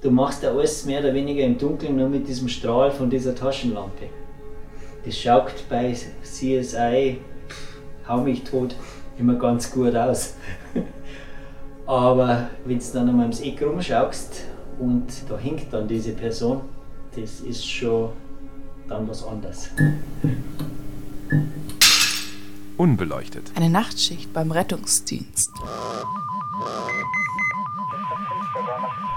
du machst ja alles mehr oder weniger im Dunkeln nur mit diesem Strahl von dieser Taschenlampe. Das schaut bei CSI, hau mich tot, immer ganz gut aus. Aber wenn du dann einmal ums Eck rumschaust und da hinkt dann diese Person, das ist schon dann was anderes. Unbeleuchtet. Eine Nachtschicht beim Rettungsdienst.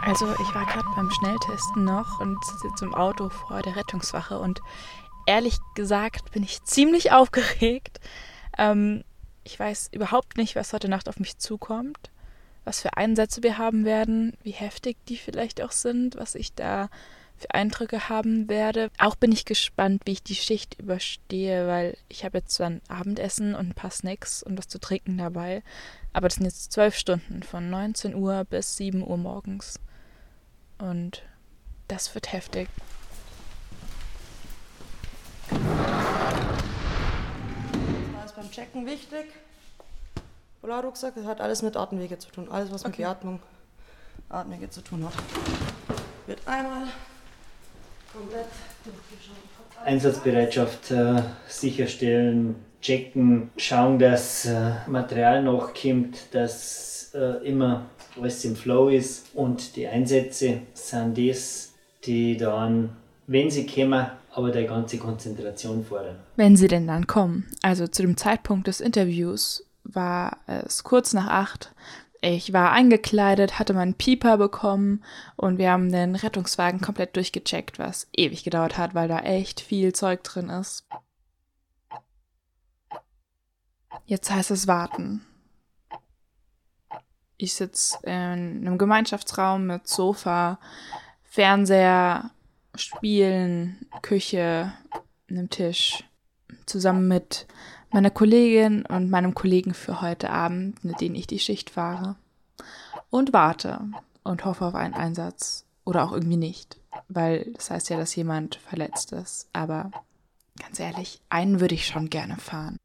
Also ich war gerade beim Schnelltesten noch und sitze im Auto vor der Rettungswache und ehrlich gesagt bin ich ziemlich aufgeregt. Ähm, ich weiß überhaupt nicht, was heute Nacht auf mich zukommt, was für Einsätze wir haben werden, wie heftig die vielleicht auch sind, was ich da für Eindrücke haben werde. Auch bin ich gespannt, wie ich die Schicht überstehe, weil ich habe jetzt zwar ein Abendessen und ein paar Snacks und was zu trinken dabei, aber das sind jetzt zwölf Stunden von 19 Uhr bis 7 Uhr morgens. Und das wird heftig. Das ist beim Checken wichtig. Polarrucksack, das hat alles mit Atemwege zu tun. Alles, was mit Okay. Beatmung, Atemwege zu tun hat. Wird einmal komplett durchgeschaut. Einsatzbereitschaft äh, sicherstellen, checken, schauen, dass äh, Material nachkommt, dass äh, immer alles im Flow ist und die Einsätze sind das, die dann, wenn sie kommen, aber die ganze Konzentration fordern. Wenn sie denn dann kommen. Also zu dem Zeitpunkt des Interviews war es kurz nach acht. Ich war eingekleidet, hatte meinen Pieper bekommen und wir haben den Rettungswagen komplett durchgecheckt, was ewig gedauert hat, weil da echt viel Zeug drin ist. Jetzt heißt es warten. Ich sitze in einem Gemeinschaftsraum mit Sofa, Fernseher, Spielen, Küche, einem Tisch, zusammen mit meiner Kollegin und meinem Kollegen für heute Abend, mit denen ich die Schicht fahre. Und warte und hoffe auf einen Einsatz. Oder auch irgendwie nicht. Weil das heißt ja, dass jemand verletzt ist. Aber ganz ehrlich, einen würde ich schon gerne fahren.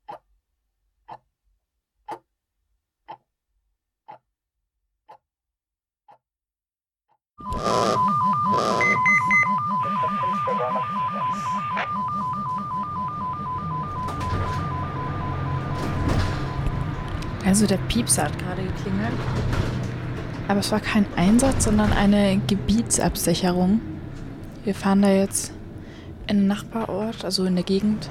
Also der Piepser hat gerade geklingelt. Aber es war kein Einsatz, sondern eine Gebietsabsicherung. Wir fahren da jetzt in einen Nachbarort, also in der Gegend.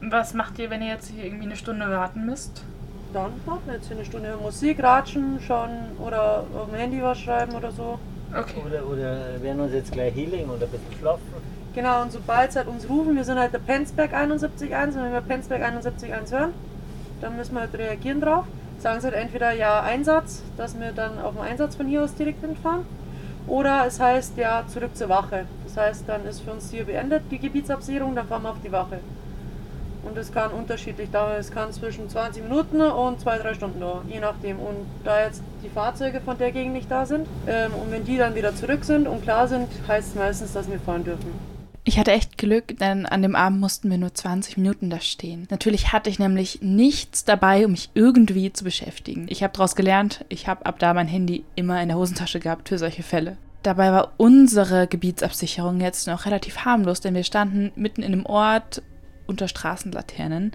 Was macht ihr, wenn ihr jetzt hier irgendwie eine Stunde warten müsst? Dann warten wir jetzt hier eine Stunde Musik ratschen, schon oder auf dem Handy was schreiben oder so. Okay. Oder, oder werden uns jetzt gleich hinlegen oder ein bisschen schlafen? Genau, und sobald sie halt uns rufen, wir sind halt der Penzberg 71.1 und wenn wir Penzberg 71.1 hören, dann müssen wir halt reagieren drauf. Sagen sie halt entweder ja Einsatz, dass wir dann auf den Einsatz von hier aus direkt hinfahren, oder es heißt ja zurück zur Wache. Das heißt, dann ist für uns hier beendet die Gebietsabsicherung, dann fahren wir auf die Wache. Und es kann unterschiedlich dauern. Es kann zwischen 20 Minuten und 2-3 Stunden dauern, je nachdem. Und da jetzt die Fahrzeuge von der Gegend nicht da sind ähm, und wenn die dann wieder zurück sind und klar sind, heißt es meistens, dass wir fahren dürfen. Ich hatte echt Glück, denn an dem Abend mussten wir nur 20 Minuten da stehen. Natürlich hatte ich nämlich nichts dabei, um mich irgendwie zu beschäftigen. Ich habe daraus gelernt, ich habe ab da mein Handy immer in der Hosentasche gehabt für solche Fälle. Dabei war unsere Gebietsabsicherung jetzt noch relativ harmlos, denn wir standen mitten in einem Ort unter Straßenlaternen.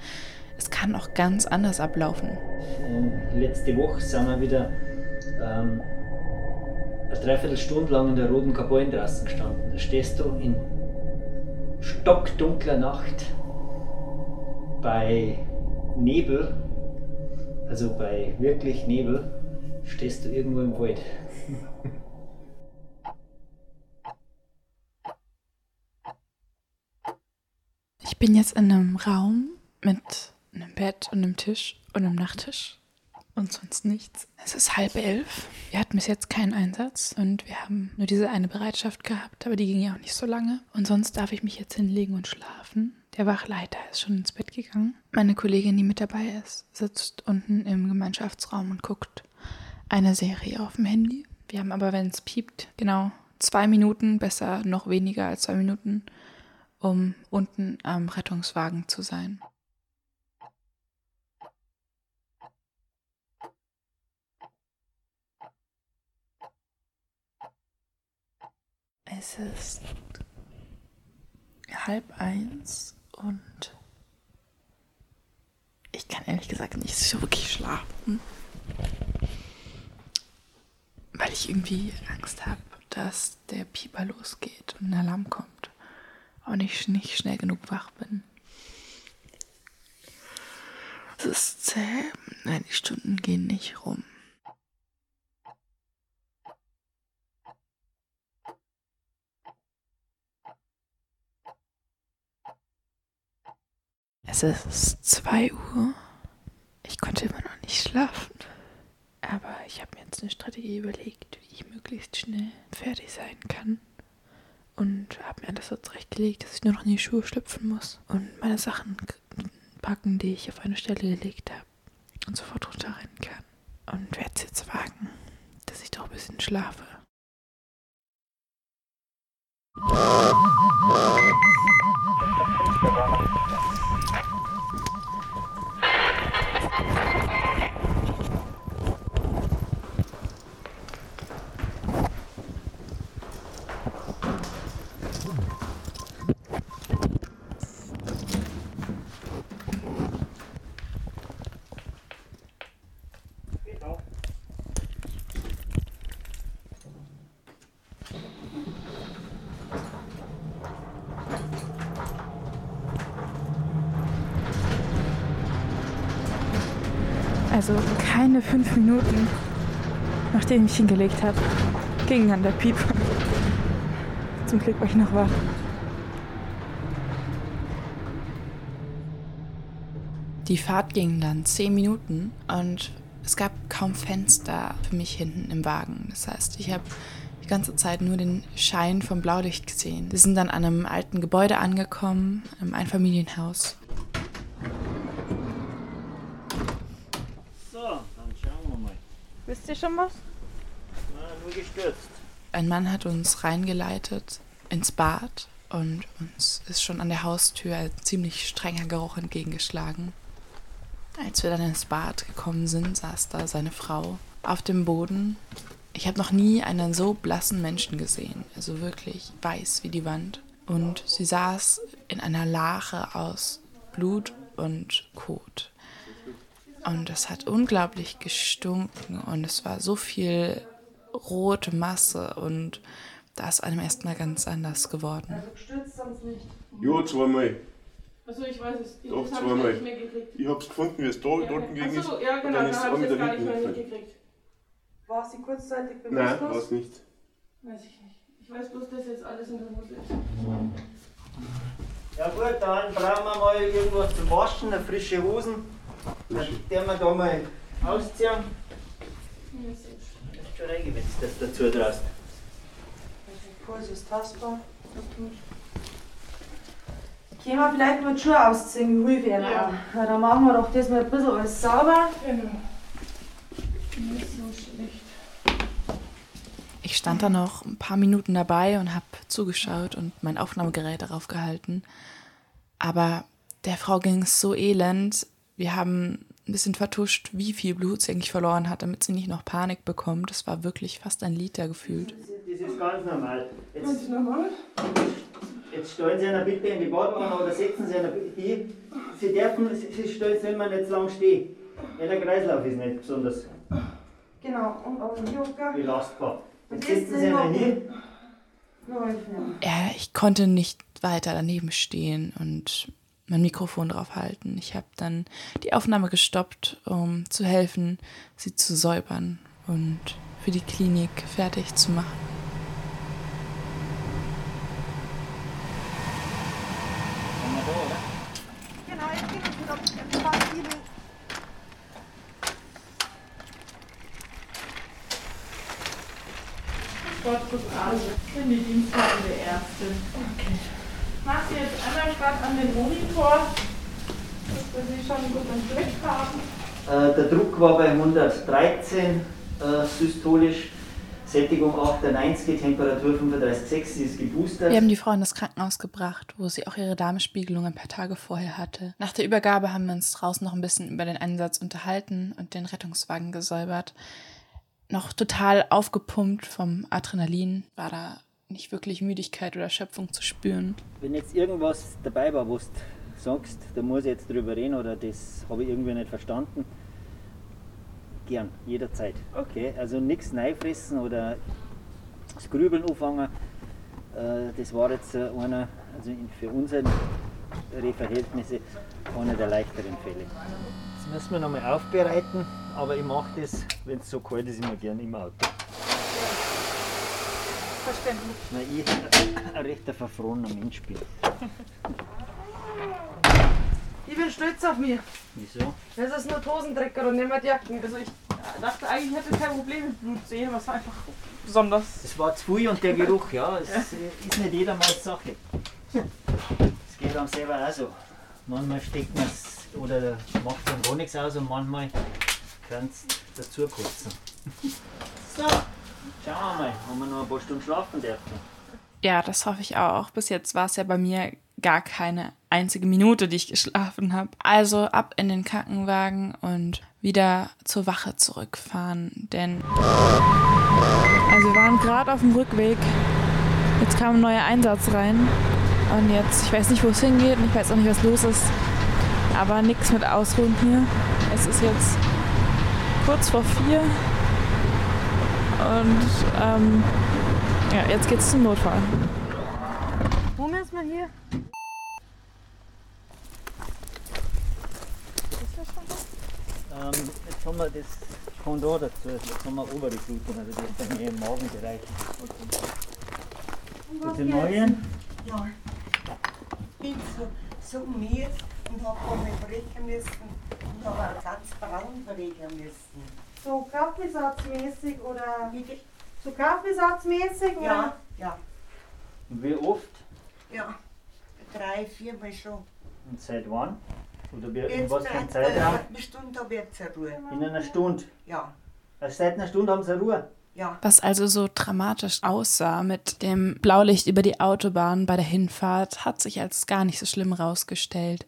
Es kann auch ganz anders ablaufen. Letzte Woche sind wir wieder ähm, eine Dreiviertelstunde lang in der Roten Kapellen draußen gestanden. Da stehst du in stockdunkler Nacht bei Nebel, also bei wirklich Nebel, stehst du irgendwo im Wald. Ich bin jetzt in einem Raum mit einem Bett und einem Tisch und einem Nachttisch und sonst nichts. Es ist halb elf. Wir hatten bis jetzt keinen Einsatz und wir haben nur diese eine Bereitschaft gehabt, aber die ging ja auch nicht so lange. Und sonst darf ich mich jetzt hinlegen und schlafen. Der Wachleiter ist schon ins Bett gegangen. Meine Kollegin, die mit dabei ist, sitzt unten im Gemeinschaftsraum und guckt eine Serie auf dem Handy. Wir haben aber, wenn es piept, genau zwei Minuten, besser noch weniger als zwei Minuten, um unten am Rettungswagen zu sein. Es ist halb eins und ich kann ehrlich gesagt nicht so wirklich schlafen. Weil ich irgendwie Angst habe, dass der Pieper losgeht und ein Alarm kommt. Und ich nicht schnell genug wach bin. Es ist zäh. Nein, die Stunden gehen nicht rum. Es ist 2 Uhr. Ich konnte immer noch nicht schlafen. Aber ich habe mir jetzt eine Strategie überlegt, wie ich möglichst schnell fertig sein kann. Und habe mir alles so zurechtgelegt, dass ich nur noch in die Schuhe schlüpfen muss und meine Sachen packen, die ich auf eine Stelle gelegt habe. Und sofort runterrennen kann. Und werde es jetzt wagen, dass ich doch ein bisschen schlafe. Also keine fünf Minuten, nachdem ich mich hingelegt habe, ging dann der Pieper. Zum Glück war ich noch wach. Die Fahrt ging dann zehn Minuten und es gab kaum Fenster für mich hinten im Wagen. Das heißt, ich habe die ganze Zeit nur den Schein vom Blaulicht gesehen. Wir sind dann an einem alten Gebäude angekommen, einem Einfamilienhaus. So, dann schauen wir mal. Wisst ihr schon was? Na, nur gestürzt. Ein Mann hat uns reingeleitet ins Bad und uns ist schon an der Haustür ein ziemlich strenger Geruch entgegengeschlagen. Als wir dann ins Bad gekommen sind, saß da seine Frau auf dem Boden. Ich habe noch nie einen so blassen Menschen gesehen, also wirklich weiß wie die Wand. Und sie saß in einer Lache aus Blut und Kot. Und es hat unglaublich gestunken und es war so viel rote Masse und da ist einem erstmal ganz anders geworden. Stürzt sonst nicht. Ja, zweimal. Also ich weiß es. Ich Doch, zweimal. Ich nicht mehr gekriegt. Ich hab's gefunden, wie es da dort ging ist. Achso, ja genau, dann ist es ich es gar nicht hinten mehr mitgekriegt. War sie kurzzeitig Nein, bewusstlos? war's nicht. Weiß ich nicht. Ich weiß bloß, dass jetzt alles in der Hose ist. Ja gut, dann brauchen wir mal irgendwas zum Waschen, eine frische Hosen. Dann den wir da mal ausziehen. Das ist schon reingewetzt, das dazu draus. Puls ist tastbar. Können wir vielleicht mal die Schuhe ausziehen, wie ruhig werden. Ja, dann machen wir doch das mal ein bisschen alles sauber. Genau. Nicht so schlecht. Ich stand da noch ein paar Minuten dabei und habe zugeschaut und mein Aufnahmegerät darauf gehalten. Aber der Frau ging es so elend. Wir haben ein bisschen vertuscht, wie viel Blut sie eigentlich verloren hat, damit sie nicht noch Panik bekommt. Es war wirklich fast ein Liter gefühlt. Das ist ganz normal. Jetzt, Ganz normal. jetzt stellen Sie einer bitte in die Badewanne oder setzen Sie einer bitte die. Sie dürfen, Sie stellen Sie immer nicht zu lang stehen. Ja, der Kreislauf ist nicht besonders Genau, und auf den Yoga. belastbar. Jetzt Und jetzt setzen Sie einer hier. Ja, ich konnte nicht weiter daneben stehen und mein Mikrofon drauf halten. Ich habe dann die Aufnahme gestoppt, um zu helfen, sie zu säubern und für die Klinik fertig zu machen. Genau, ich bin jetzt wieder auf dem Fahrtgiebel. Gott, guck an. Ich bin die Dienstwagen der Erste. Okay. Mach dir jetzt einmal gerade an den Monitor, dass wir sie schon gut im Blick haben. Äh, der Druck war bei 113 äh, systolisch, Sättigung 98, Temperatur 35,6, sie ist geboostert. Wir haben die Frau in das Krankenhaus gebracht, wo sie auch ihre Darmspiegelung ein paar Tage vorher hatte. Nach der Übergabe haben wir uns draußen noch ein bisschen über den Einsatz unterhalten und den Rettungswagen gesäubert. Noch total aufgepumpt vom Adrenalin war da nicht wirklich Müdigkeit oder Erschöpfung zu spüren. Wenn jetzt irgendwas dabei war, wo sagst, da muss ich jetzt drüber reden oder das habe ich irgendwie nicht verstanden, gern, jederzeit. Okay. Also nichts fressen oder das Grübeln anfangen. Äh, Das war jetzt einer, also in- für unsere Verhältnisse, einer der leichteren Fälle. Das müssen wir nochmal aufbereiten, aber ich mache das, wenn es so kalt ist, immer gern im Auto. Verständlich. Weil ich ein rechter verfrorener Mensch bin. Ich bin stolz auf mich. Wieso? Das ist nur Hosentrecker und nicht mehr die Jacken. Also ich dachte eigentlich, hätte kein Problem mit Blut sehen, aber es war einfach besonders. Es war zu viel und der Geruch, ja, es ist nicht jedermanns Sache. Es geht einem selber auch so. Manchmal steckt man es oder macht dann gar nichts aus und manchmal kann es dazu kotzen. So, schauen wir mal, ob wir noch ein paar Stunden schlafen dürfen. Ja, das hoffe ich auch. Bis jetzt war es ja bei mir gar keine einzige Minute, die ich geschlafen habe. Also ab in den Krankenwagen und wieder zur Wache zurückfahren, denn Also wir waren gerade auf dem Rückweg. Jetzt kam ein neuer Einsatz rein. Und jetzt, ich weiß nicht, wo es hingeht und ich weiß auch nicht, was los ist. Aber nichts mit Ausruhen hier. Es ist jetzt kurz vor vier. Und ähm, ja, jetzt geht's zum Notfall. Müssen wir hier? Ähm, jetzt haben wir das Kondor dazu, jetzt haben wir obere Blutung, also das ist bei mir im Magenbereich. Die neuen, Ja, ich bin so, so müde und habe einmal brechen müssen und habe auch ganz braun brechen müssen. So Kaffeesatzmäßig oder Bitte? so Kaffeesatzmäßig oder? Ja, ja, und wie oft ja. Drei, viermal schon. und seit wann? Oder wie, in was für einem seit äh, Zeitraum? eine Stunde habe ich jetzt eine Ruhe. In einer Stunde. Ja, Also seit einer Stunde haben sie Ruhe. ja. was also so dramatisch aussah mit dem Blaulicht über die Autobahn bei der Hinfahrt, hat sich als gar nicht so schlimm rausgestellt.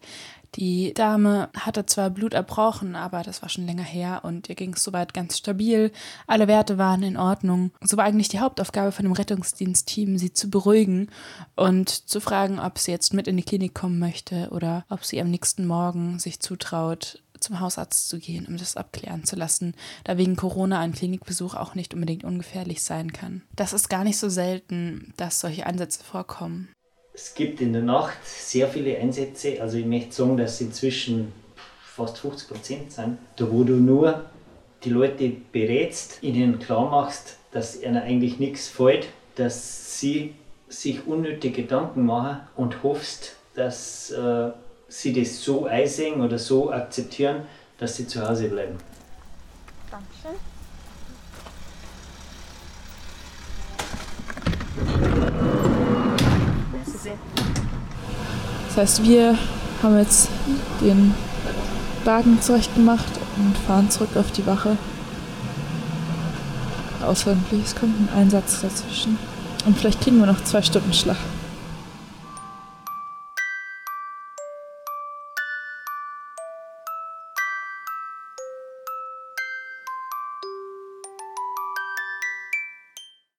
Die Dame hatte zwar Blut erbrochen, aber das war schon länger her und ihr ging es soweit ganz stabil. Alle Werte waren in Ordnung. So war eigentlich die Hauptaufgabe von dem Rettungsdienstteam, sie zu beruhigen und zu fragen, ob sie jetzt mit in die Klinik kommen möchte oder ob sie am nächsten Morgen sich zutraut, zum Hausarzt zu gehen, um das abklären zu lassen, da wegen Corona ein Klinikbesuch auch nicht unbedingt ungefährlich sein kann. Das ist gar nicht so selten, dass solche Ansätze vorkommen. Es gibt in der Nacht sehr viele Einsätze, also ich möchte sagen, dass es inzwischen fast 50 Prozent sind, da wo du nur die Leute berätst, ihnen klar machst, dass ihnen eigentlich nichts fällt, dass sie sich unnötige Gedanken machen und hoffst, dass äh, sie das so einsehen oder so akzeptieren, dass sie zu Hause bleiben. Dankeschön. Das heißt, wir haben jetzt den Wagen zurechtgemacht und fahren zurück auf die Wache. Auswendig, es kommt ein Einsatz dazwischen. Und vielleicht kriegen wir noch zwei Stunden Schlaf.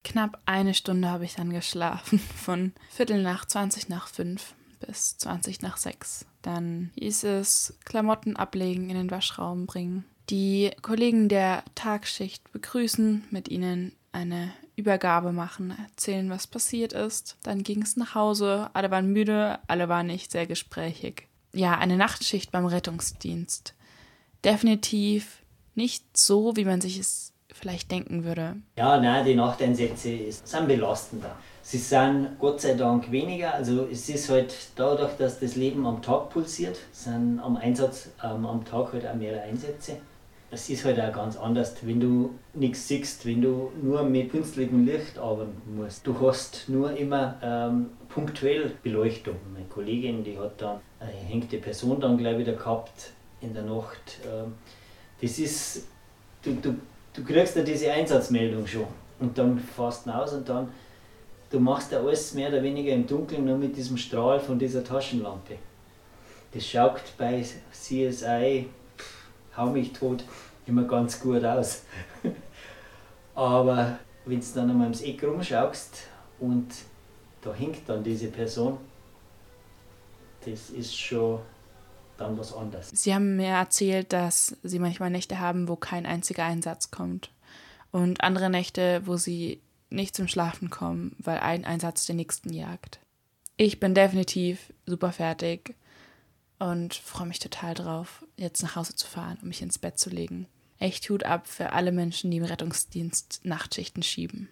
Knapp eine Stunde habe ich dann geschlafen, von Viertel nach 20 nach 5 bis 20 nach 6. Dann hieß es Klamotten ablegen, in den Waschraum bringen. Die Kollegen der Tagschicht begrüßen, mit ihnen eine Übergabe machen, erzählen, was passiert ist. Dann ging es nach Hause, alle waren müde, alle waren nicht sehr gesprächig. Ja, eine Nachtschicht beim Rettungsdienst. Definitiv nicht so, wie man sich es vielleicht denken würde. Ja, nein, die Nachteinsätze sind belastender. Sie sind Gott sei Dank weniger. Also es ist halt dadurch, dass das Leben am Tag pulsiert, sind am Einsatz ähm, am Tag halt auch mehrere Einsätze. Es ist halt auch ganz anders, wenn du nichts siehst, wenn du nur mit künstlichem Licht arbeiten musst. Du hast nur immer ähm, punktuell Beleuchtung. Meine Kollegin, die hat dann eine hängte Person dann gleich wieder gehabt in der Nacht. Ähm, das ist, du, du, du kriegst ja diese Einsatzmeldung schon und dann fährst du raus und dann, du machst ja alles mehr oder weniger im Dunkeln nur mit diesem Strahl von dieser Taschenlampe. Das schaut bei CSI, hau mich tot, immer ganz gut aus. Aber wenn du dann einmal ums Eck rumschaust und da hinkt dann diese Person, das ist schon dann was anderes. Sie haben mir erzählt, dass sie manchmal Nächte haben, wo kein einziger Einsatz kommt. Und andere Nächte, wo sie nicht zum Schlafen kommen, weil ein Einsatz den nächsten jagt. Ich bin definitiv super fertig und freue mich total drauf, jetzt nach Hause zu fahren und mich ins Bett zu legen. Echt Hut ab für alle Menschen, die im Rettungsdienst Nachtschichten schieben.